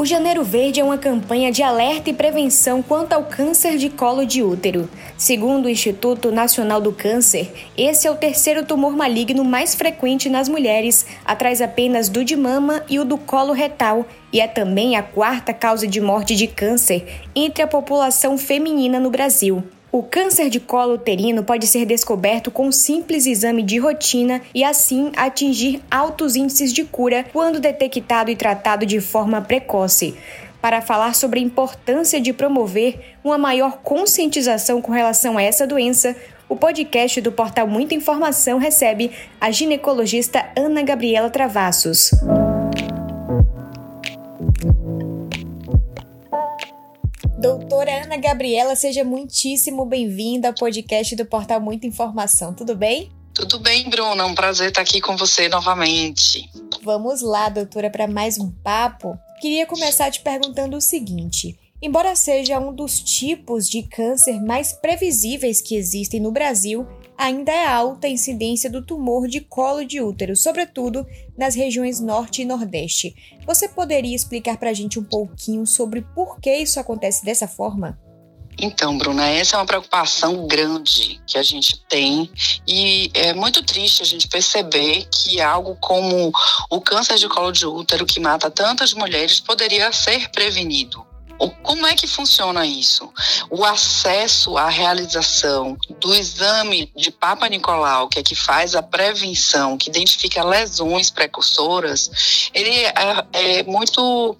O Janeiro Verde é uma campanha de alerta e prevenção quanto ao câncer de colo de útero. Segundo o Instituto Nacional do Câncer, esse é o terceiro tumor maligno mais frequente nas mulheres, atrás apenas do de mama e o do colo retal, e é também a quarta causa de morte de câncer entre a população feminina no Brasil. O câncer de colo uterino pode ser descoberto com um simples exame de rotina e assim atingir altos índices de cura quando detectado e tratado de forma precoce. Para falar sobre a importância de promover uma maior conscientização com relação a essa doença, o podcast do portal Muita Informação recebe a ginecologista Ana Gabriela Travassos. Doutora Ana Gabriela, seja muitíssimo bem-vinda ao podcast do Portal Muita Informação. Tudo bem? Tudo bem, Bruna. É um prazer estar aqui com você novamente. Vamos lá, doutora, para mais um papo. Queria começar te perguntando o seguinte: embora seja um dos tipos de câncer mais previsíveis que existem no Brasil, ainda é alta a incidência do tumor de colo de útero, sobretudo nas regiões norte e nordeste. Você poderia explicar para a gente um pouquinho sobre por que isso acontece dessa forma? Então, Bruna, essa é uma preocupação grande que a gente tem e é muito triste a gente perceber que algo como o câncer de colo de útero que mata tantas mulheres poderia ser prevenido. Como é que funciona isso? O acesso à realização do exame de Papa Nicolau, que é que faz a prevenção, que identifica lesões precursoras, ele é, é muito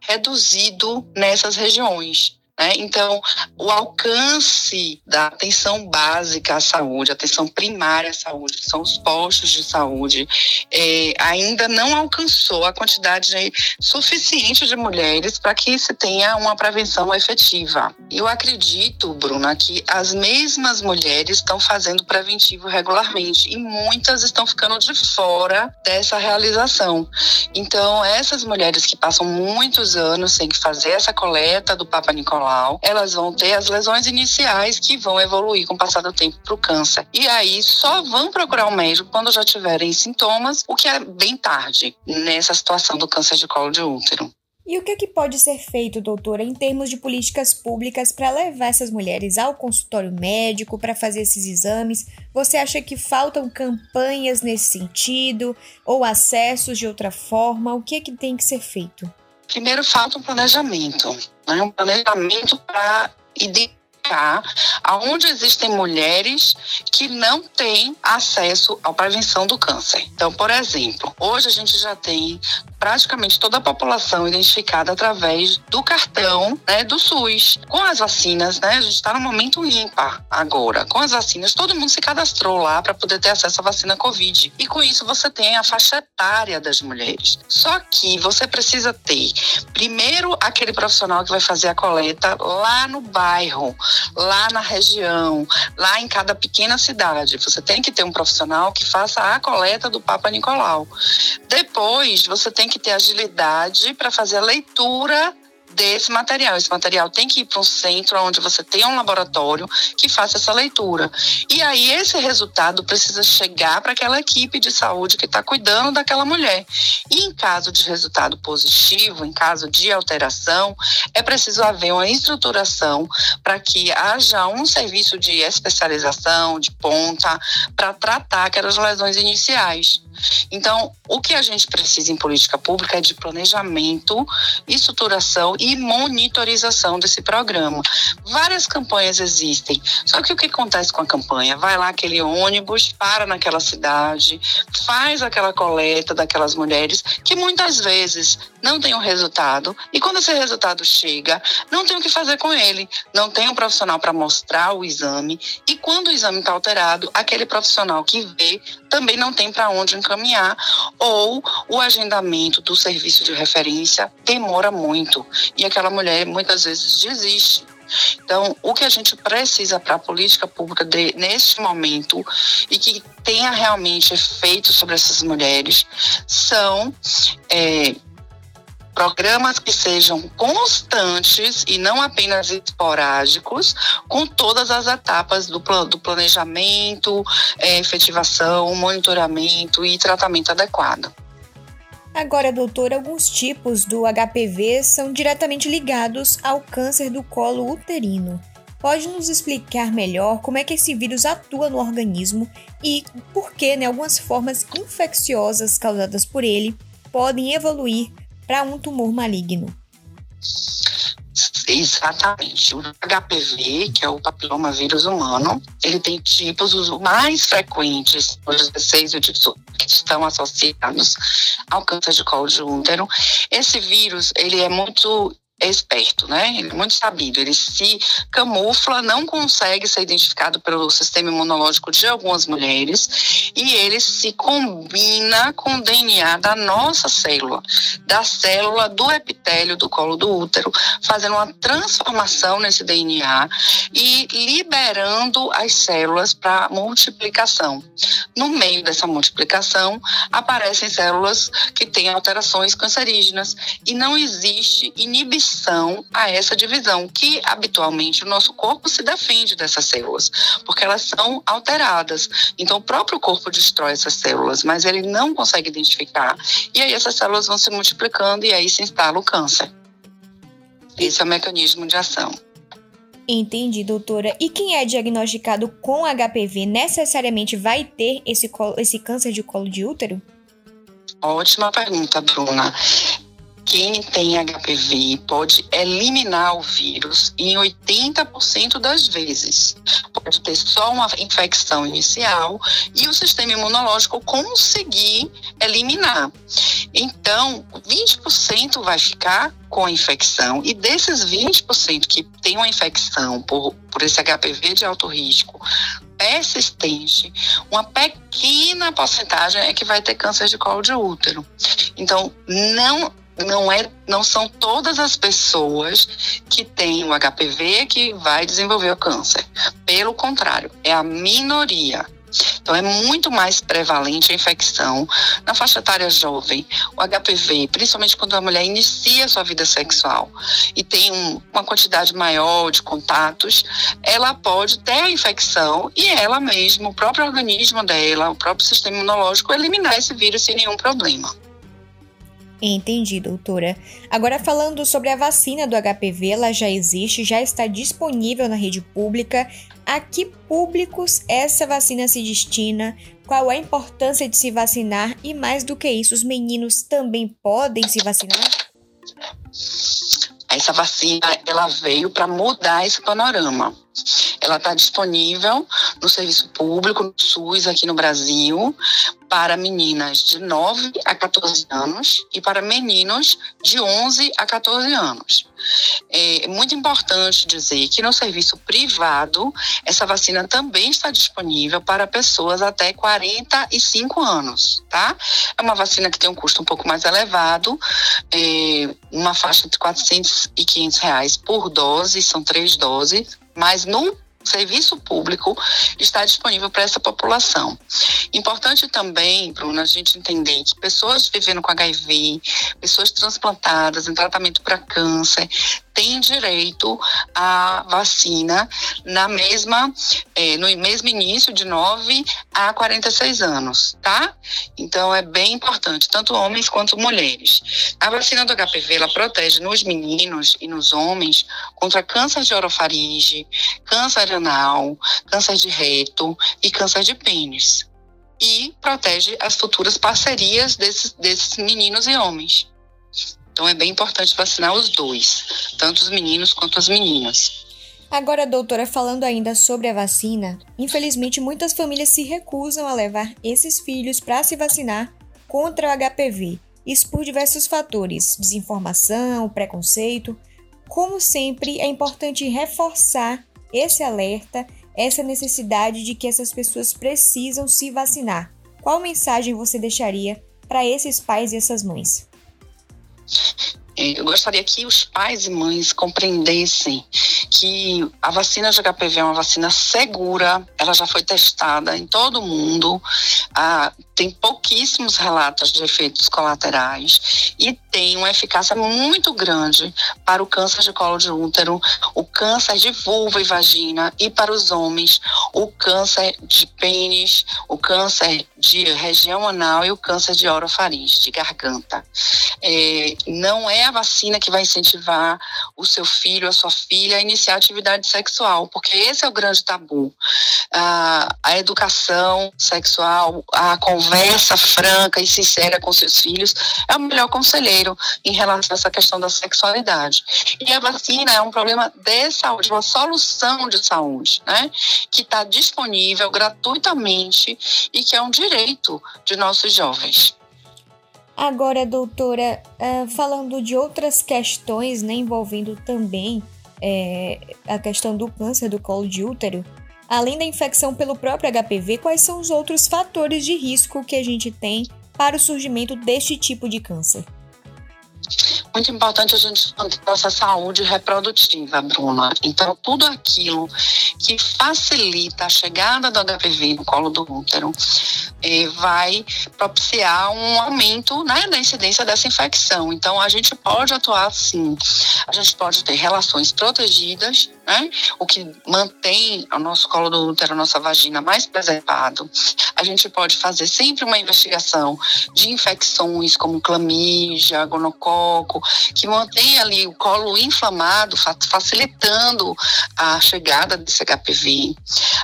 reduzido nessas regiões. Né? Então, o alcance da atenção básica à saúde, atenção primária à saúde, que são os postos de saúde, é, ainda não alcançou a quantidade suficiente de mulheres para que se tenha uma prevenção efetiva. Eu acredito, Bruna, que as mesmas mulheres estão fazendo preventivo regularmente e muitas estão ficando de fora dessa realização. Então, essas mulheres que passam muitos anos sem fazer essa coleta do Papa Nicolau, elas vão ter as lesões iniciais que vão evoluir com o passar do tempo para o câncer. E aí só vão procurar o um médico quando já tiverem sintomas, o que é bem tarde nessa situação do câncer de colo de útero. E o que, é que pode ser feito, doutora, em termos de políticas públicas para levar essas mulheres ao consultório médico para fazer esses exames? Você acha que faltam campanhas nesse sentido ou acessos de outra forma? O que é que tem que ser feito? Primeiro, falta um planejamento, né? um planejamento para identificar aonde existem mulheres que não têm acesso à prevenção do câncer. Então, por exemplo, hoje a gente já tem praticamente toda a população identificada através do cartão né, do SUS. Com as vacinas, né, a gente está no momento ímpar agora. Com as vacinas, todo mundo se cadastrou lá para poder ter acesso à vacina Covid. E com isso você tem a faixa etária das mulheres. Só que você precisa ter, primeiro, aquele profissional que vai fazer a coleta lá no bairro, lá na região, lá em cada pequena cidade. Você tem que ter um profissional que faça a coleta do Papa Nicolau. Depois, você tem que ter agilidade para fazer a leitura desse material. Esse material tem que ir para um centro onde você tenha um laboratório que faça essa leitura. E aí esse resultado precisa chegar para aquela equipe de saúde que está cuidando daquela mulher. E em caso de resultado positivo, em caso de alteração, é preciso haver uma estruturação para que haja um serviço de especialização, de ponta, para tratar aquelas lesões iniciais. Então, o que a gente precisa em política pública é de planejamento, estruturação e monitorização desse programa. Várias campanhas existem, só que o que acontece com a campanha? Vai lá aquele ônibus, para naquela cidade, faz aquela coleta daquelas mulheres que muitas vezes não tem um resultado e quando esse resultado chega, não tem o que fazer com ele, não tem um profissional para mostrar o exame e quando o exame está alterado, aquele profissional que vê também não tem para onde encaminhar, ou o agendamento do serviço de referência demora muito e aquela mulher muitas vezes desiste. Então, o que a gente precisa para a política pública de, neste momento e que tenha realmente efeito sobre essas mulheres são é, programas que sejam constantes e não apenas esporádicos, com todas as etapas do, do planejamento, é, efetivação, monitoramento e tratamento adequado. Agora, doutor, alguns tipos do HPV são diretamente ligados ao câncer do colo uterino. Pode nos explicar melhor como é que esse vírus atua no organismo e por que né, algumas formas infecciosas causadas por ele podem evoluir para um tumor maligno? Exatamente. O HPV, que é o papiloma vírus humano, ele tem tipos, os mais frequentes, os 16 tipos que estão associados ao câncer de colo de útero. Esse vírus, ele é muito esperto, né? Ele é muito sabido. Ele se camufla, não consegue ser identificado pelo sistema imunológico de algumas mulheres e ele se combina com o DNA da nossa célula, da célula do epitélio do colo do útero, fazendo uma transformação nesse DNA e liberando as células para multiplicação. No meio dessa multiplicação aparecem células que têm alterações cancerígenas e não existe inibição a essa divisão, que habitualmente o nosso corpo se defende dessas células, porque elas são alteradas. Então, o próprio corpo destrói essas células, mas ele não consegue identificar. E aí, essas células vão se multiplicando e aí se instala o câncer. Esse é o mecanismo de ação. Entendi, doutora. E quem é diagnosticado com HPV necessariamente vai ter esse, esse câncer de colo de útero? Ótima pergunta, Bruna quem tem HPV pode eliminar o vírus em 80% das vezes. Pode ter só uma infecção inicial e o sistema imunológico conseguir eliminar. Então, 20% vai ficar com a infecção e desses 20% que tem uma infecção por, por esse HPV de alto risco, persistente, uma pequena porcentagem é que vai ter câncer de colo de útero. Então, não não é não são todas as pessoas que têm o HPV que vai desenvolver o câncer. Pelo contrário, é a minoria. Então, é muito mais prevalente a infecção na faixa etária jovem, o HPV, principalmente quando a mulher inicia sua vida sexual e tem um, uma quantidade maior de contatos, ela pode ter a infecção e ela mesma, o próprio organismo dela, o próprio sistema imunológico, eliminar esse vírus sem nenhum problema. Entendi, doutora. Agora falando sobre a vacina do HPV, ela já existe, já está disponível na rede pública. A que públicos essa vacina se destina? Qual a importância de se vacinar? E mais do que isso, os meninos também podem se vacinar? Essa vacina ela veio para mudar esse panorama. Ela está disponível no serviço público, no SUS aqui no Brasil, para meninas de 9 a 14 anos e para meninos de 11 a 14 anos. É muito importante dizer que no serviço privado, essa vacina também está disponível para pessoas até 45 anos, tá? É uma vacina que tem um custo um pouco mais elevado, é uma faixa de 400 e 500 reais por dose, são três doses, mas no serviço público está disponível para essa população. Importante também, Bruna, a gente entender que pessoas vivendo com HIV, pessoas transplantadas em tratamento para câncer, têm direito à vacina na mesma, é, no mesmo início de 9 a 46 anos, tá? Então é bem importante, tanto homens quanto mulheres. A vacina do HPV ela protege nos meninos e nos homens contra câncer de orofaringe, câncer anal, câncer de reto e câncer de pênis. E protege as futuras parcerias desses, desses meninos e homens. Então é bem importante vacinar os dois, tanto os meninos quanto as meninas. Agora, doutora, falando ainda sobre a vacina, infelizmente muitas famílias se recusam a levar esses filhos para se vacinar contra o HPV, isso por diversos fatores: desinformação, preconceito. Como sempre, é importante reforçar esse alerta, essa necessidade de que essas pessoas precisam se vacinar. Qual mensagem você deixaria para esses pais e essas mães? É, eu gostaria que os pais e mães compreendessem que a vacina de HPV é uma vacina segura, ela já foi testada em todo o mundo, tem pouquíssimos relatos de efeitos colaterais e tem uma eficácia muito grande para o câncer de colo de útero, o câncer de vulva e vagina e para os homens, o câncer de pênis, o câncer de região anal e o câncer de orofaringe, de garganta. É, não é a vacina que vai incentivar o seu filho, a sua filha a iniciar atividade sexual, porque esse é o grande tabu. Ah, a educação sexual, a conversa franca e sincera com seus filhos é o melhor conselheiro em relação a essa questão da sexualidade. E a vacina é um problema de saúde, uma solução de saúde, né? Que está disponível gratuitamente e que é um direito de nossos jovens. Agora, doutora, uh, falando de outras questões, né, envolvendo também é, a questão do câncer do colo de útero, além da infecção pelo próprio HPV, quais são os outros fatores de risco que a gente tem para o surgimento deste tipo de câncer? muito importante a gente manter nossa saúde reprodutiva, Bruna. Então, tudo aquilo que facilita a chegada do HPV no colo do útero eh, vai propiciar um aumento né, da incidência dessa infecção. Então, a gente pode atuar sim. A gente pode ter relações protegidas, né, o que mantém o nosso colo do útero, a nossa vagina mais preservado. A gente pode fazer sempre uma investigação de infecções como clamídia, gonococo, que mantém ali o colo inflamado, facilitando a chegada desse HPV.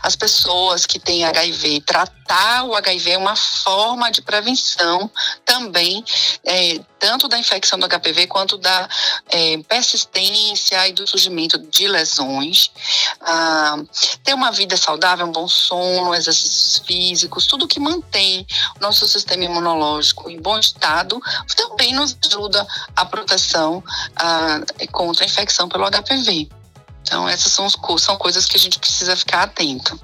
As pessoas que têm HIV, tratar o HIV é uma forma de prevenção também, é, tanto da infecção do HPV quanto da é, persistência e do surgimento de lesões. Ah, ter uma vida saudável, um bom sono, exercícios físicos, tudo que mantém o nosso sistema imunológico em bom estado também nos ajuda a proteção ah, contra a infecção pelo HPV. Então, essas são, são coisas que a gente precisa ficar atento.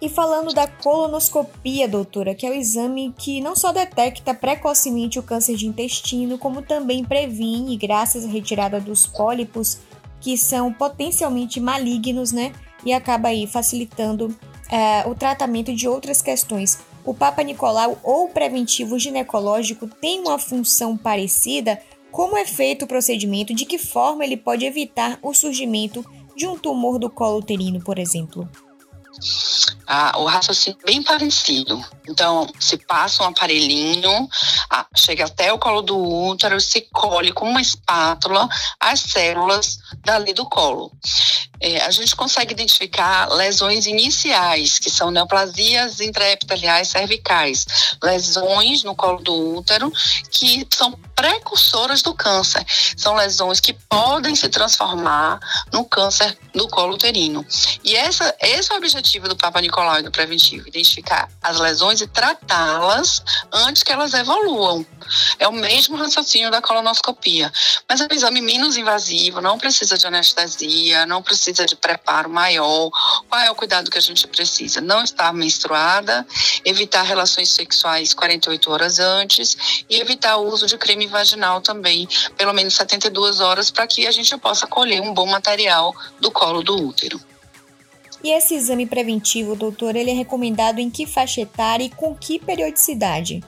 E falando da colonoscopia, doutora, que é o exame que não só detecta precocemente o câncer de intestino, como também previne, graças à retirada dos pólipos que são potencialmente malignos, né? E acaba aí facilitando uh, o tratamento de outras questões. O Papa Nicolau ou preventivo ginecológico tem uma função parecida? Como é feito o procedimento? De que forma ele pode evitar o surgimento de um tumor do colo uterino, por exemplo? Ah, o raciocínio é bem parecido. Então, se passa um aparelhinho, ah, chega até o colo do útero, se colhe com uma espátula as células dali do colo. É, a gente consegue identificar lesões iniciais, que são neoplasias intraepiteliais cervicais, lesões no colo do útero, que são precursoras do câncer. São lesões que podem se transformar no câncer do colo uterino. E essa, esse é o objetivo do Papa Nicolau do preventivo, identificar as lesões e tratá-las antes que elas evoluam. É o mesmo raciocínio da colonoscopia, mas é um exame menos invasivo, não precisa de anestesia, não precisa de preparo maior. Qual é o cuidado que a gente precisa? Não estar menstruada, evitar relações sexuais 48 horas antes e evitar o uso de creme vaginal também, pelo menos 72 horas, para que a gente possa colher um bom material do colo do útero. E esse exame preventivo, doutor, ele é recomendado em que faixa etária e com que periodicidade?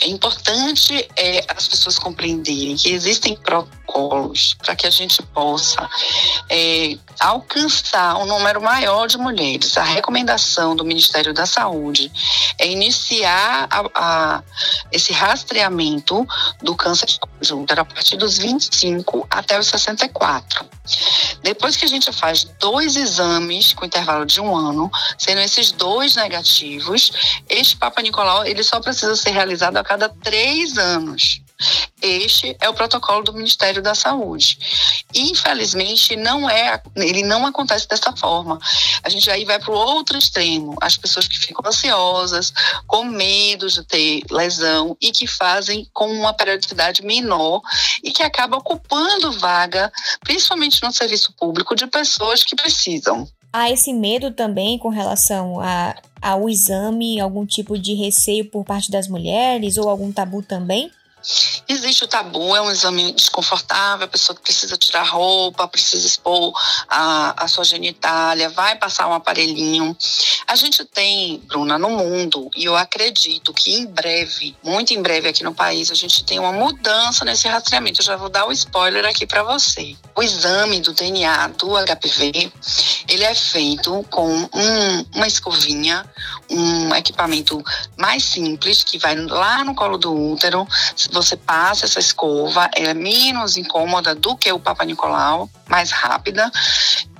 É importante é, as pessoas compreenderem que existem protocolos para que a gente possa é, alcançar um número maior de mulheres. A recomendação do Ministério da Saúde é iniciar a, a, esse rastreamento do câncer de útero a partir dos 25 até os 64. Depois que a gente faz dois exames com intervalo de um ano, sendo esses dois negativos, este Papa Nicolau ele só precisa ser realizado a cada três anos. Este é o protocolo do Ministério da Saúde. Infelizmente, não é, ele não acontece dessa forma. A gente aí vai para o outro extremo. As pessoas que ficam ansiosas, com medo de ter lesão e que fazem com uma periodicidade menor e que acaba ocupando vaga, principalmente no serviço público, de pessoas que precisam. Há esse medo também com relação a, ao exame, algum tipo de receio por parte das mulheres ou algum tabu também? Existe o tabu, é um exame desconfortável, a pessoa precisa tirar roupa, precisa expor a, a sua genitália, vai passar um aparelhinho. A gente tem, Bruna, no mundo, e eu acredito que em breve, muito em breve aqui no país, a gente tem uma mudança nesse rastreamento. Eu já vou dar o um spoiler aqui para você. O exame do DNA do HPV, ele é feito com um, uma escovinha, um equipamento mais simples, que vai lá no colo do útero, você passa essa escova, é menos incômoda do que o Papa Nicolau, mais rápida,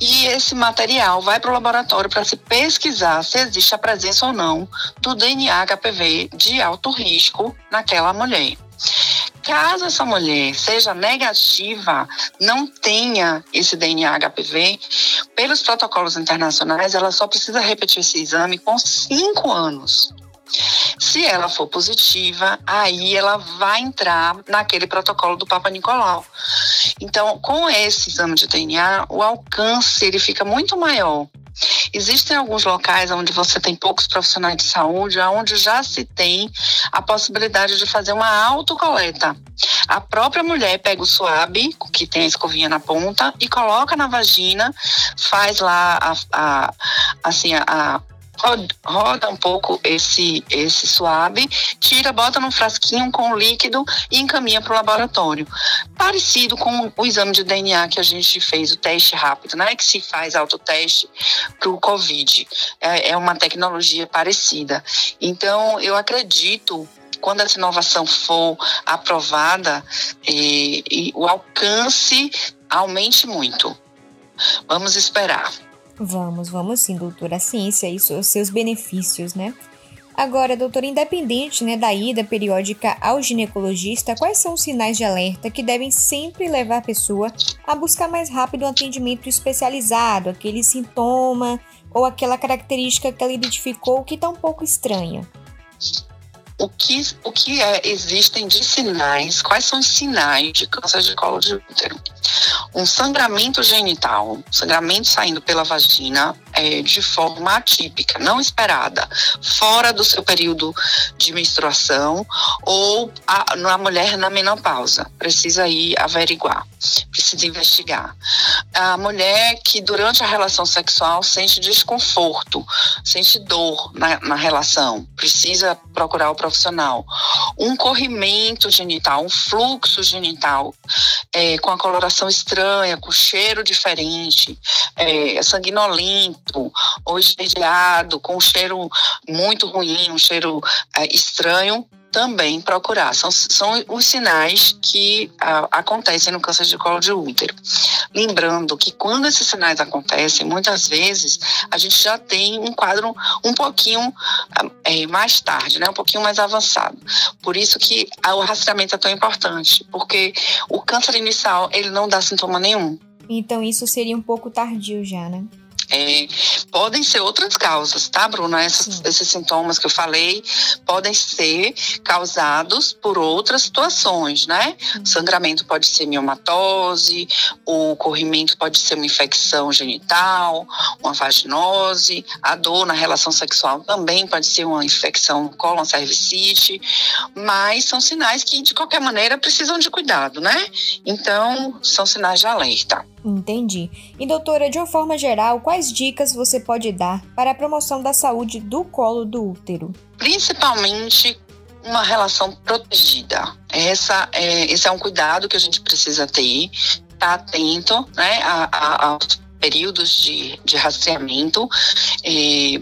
e esse material vai para o laboratório para se pesquisar se existe a presença ou não do DNA HPV de alto risco naquela mulher. Caso essa mulher seja negativa, não tenha esse DNA HPV, pelos protocolos internacionais, ela só precisa repetir esse exame com cinco anos. Se ela for positiva, aí ela vai entrar naquele protocolo do Papa Nicolau. Então, com esse exame de DNA, o alcance ele fica muito maior. Existem alguns locais onde você tem poucos profissionais de saúde, onde já se tem a possibilidade de fazer uma autocoleta. A própria mulher pega o suave, que tem a escovinha na ponta, e coloca na vagina, faz lá a, a assim, a, roda um pouco esse, esse suave, tira, bota num frasquinho com líquido e encaminha para o laboratório. Parecido com o exame de DNA que a gente fez, o teste rápido, né? Que se faz autoteste para o Covid. É, é uma tecnologia parecida. Então, eu acredito quando essa inovação for aprovada, e, e o alcance aumente muito. Vamos esperar. Vamos, vamos sim, doutora. A ciência e seus benefícios, né? Agora, doutora, independente né, da ida periódica ao ginecologista, quais são os sinais de alerta que devem sempre levar a pessoa a buscar mais rápido um atendimento especializado, aquele sintoma ou aquela característica que ela identificou que está um pouco estranha? o que, o que é, existem de sinais, quais são os sinais de câncer de colo de útero. Um sangramento genital, sangramento saindo pela vagina é, de forma atípica, não esperada, fora do seu período de menstruação ou a, na mulher na menopausa. Precisa ir averiguar, precisa investigar. A mulher que durante a relação sexual sente desconforto, sente dor na, na relação, precisa procurar o profissional. Um corrimento genital, um fluxo genital é, com a coloração estranha, com cheiro diferente, é, sanguinolento ou esverdeado, com um cheiro muito ruim, um cheiro é, estranho, também procurar. São, são os sinais que acontecem no câncer de colo de útero. Lembrando que quando esses sinais acontecem, muitas vezes a gente já tem um quadro um pouquinho é, mais tarde, né? um pouquinho mais avançado. Por isso que o rastreamento é tão importante, porque o câncer inicial ele não dá sintoma nenhum. Então isso seria um pouco tardio já, né? É, podem ser outras causas, tá, Bruna? Essas, esses sintomas que eu falei podem ser causados por outras situações, né? Uhum. Sangramento pode ser miomatose, o corrimento pode ser uma infecção genital, uma vaginose, a dor na relação sexual também pode ser uma infecção colon cervicite, mas são sinais que, de qualquer maneira, precisam de cuidado, né? Então, são sinais de alerta. Entendi. E doutora, de uma forma geral, quais dicas você pode dar para a promoção da saúde do colo do útero? Principalmente uma relação protegida. Essa é, esse é um cuidado que a gente precisa ter, estar tá atento né, a, a, aos períodos de, de rastreamento. É,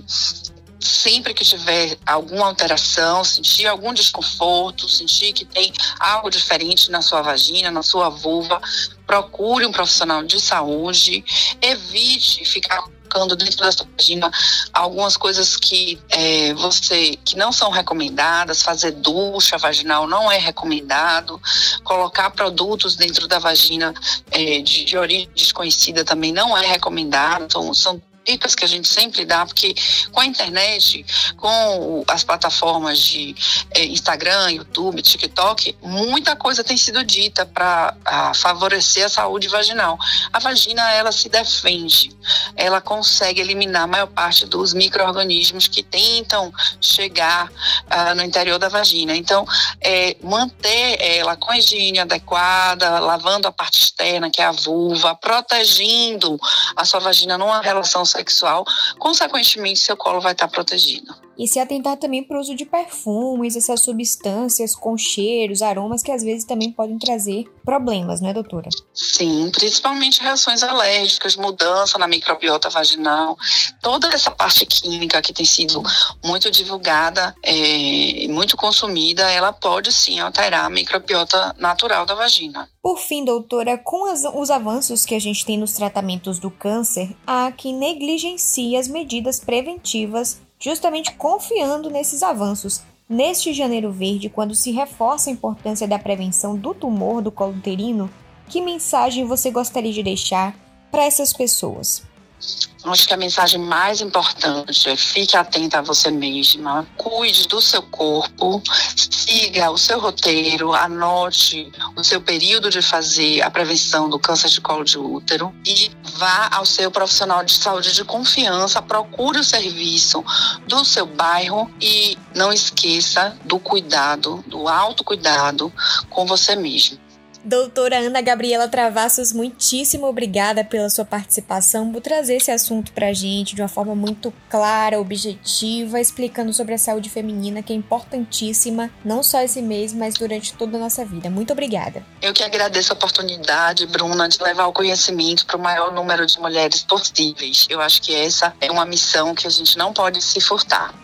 sempre que tiver alguma alteração, sentir algum desconforto, sentir que tem algo diferente na sua vagina, na sua vulva, procure um profissional de saúde, evite ficar colocando dentro da sua vagina algumas coisas que é, você que não são recomendadas, fazer ducha vaginal não é recomendado, colocar produtos dentro da vagina é, de, de origem desconhecida também não é recomendado, então, são dicas que a gente sempre dá, porque com a internet, com as plataformas de é, Instagram, YouTube, TikTok, muita coisa tem sido dita para favorecer a saúde vaginal. A vagina, ela se defende, ela consegue eliminar a maior parte dos micro-organismos que tentam chegar uh, no interior da vagina. Então, é, manter ela com a higiene adequada, lavando a parte externa, que é a vulva, protegendo a sua vagina numa relação sexual, consequentemente seu colo vai estar protegido. E se atentar também para o uso de perfumes, essas substâncias com cheiros, aromas que às vezes também podem trazer problemas, não é, doutora? Sim, principalmente reações alérgicas, mudança na microbiota vaginal, toda essa parte química que tem sido muito divulgada e é, muito consumida, ela pode sim alterar a microbiota natural da vagina. Por fim, doutora, com as, os avanços que a gente tem nos tratamentos do câncer, há quem negligencie as medidas preventivas, justamente confiando nesses avanços. Neste Janeiro Verde, quando se reforça a importância da prevenção do tumor do colo uterino, que mensagem você gostaria de deixar para essas pessoas? Acho que a mensagem mais importante é fique atenta a você mesma, cuide do seu corpo, siga o seu roteiro, anote o seu período de fazer a prevenção do câncer de colo de útero e vá ao seu profissional de saúde de confiança, procure o serviço do seu bairro e não esqueça do cuidado, do autocuidado com você mesmo. Doutora Ana Gabriela Travassos, muitíssimo obrigada pela sua participação, por trazer esse assunto para a gente de uma forma muito clara, objetiva, explicando sobre a saúde feminina, que é importantíssima, não só esse mês, mas durante toda a nossa vida. Muito obrigada. Eu que agradeço a oportunidade, Bruna, de levar o conhecimento para o maior número de mulheres possíveis. Eu acho que essa é uma missão que a gente não pode se furtar.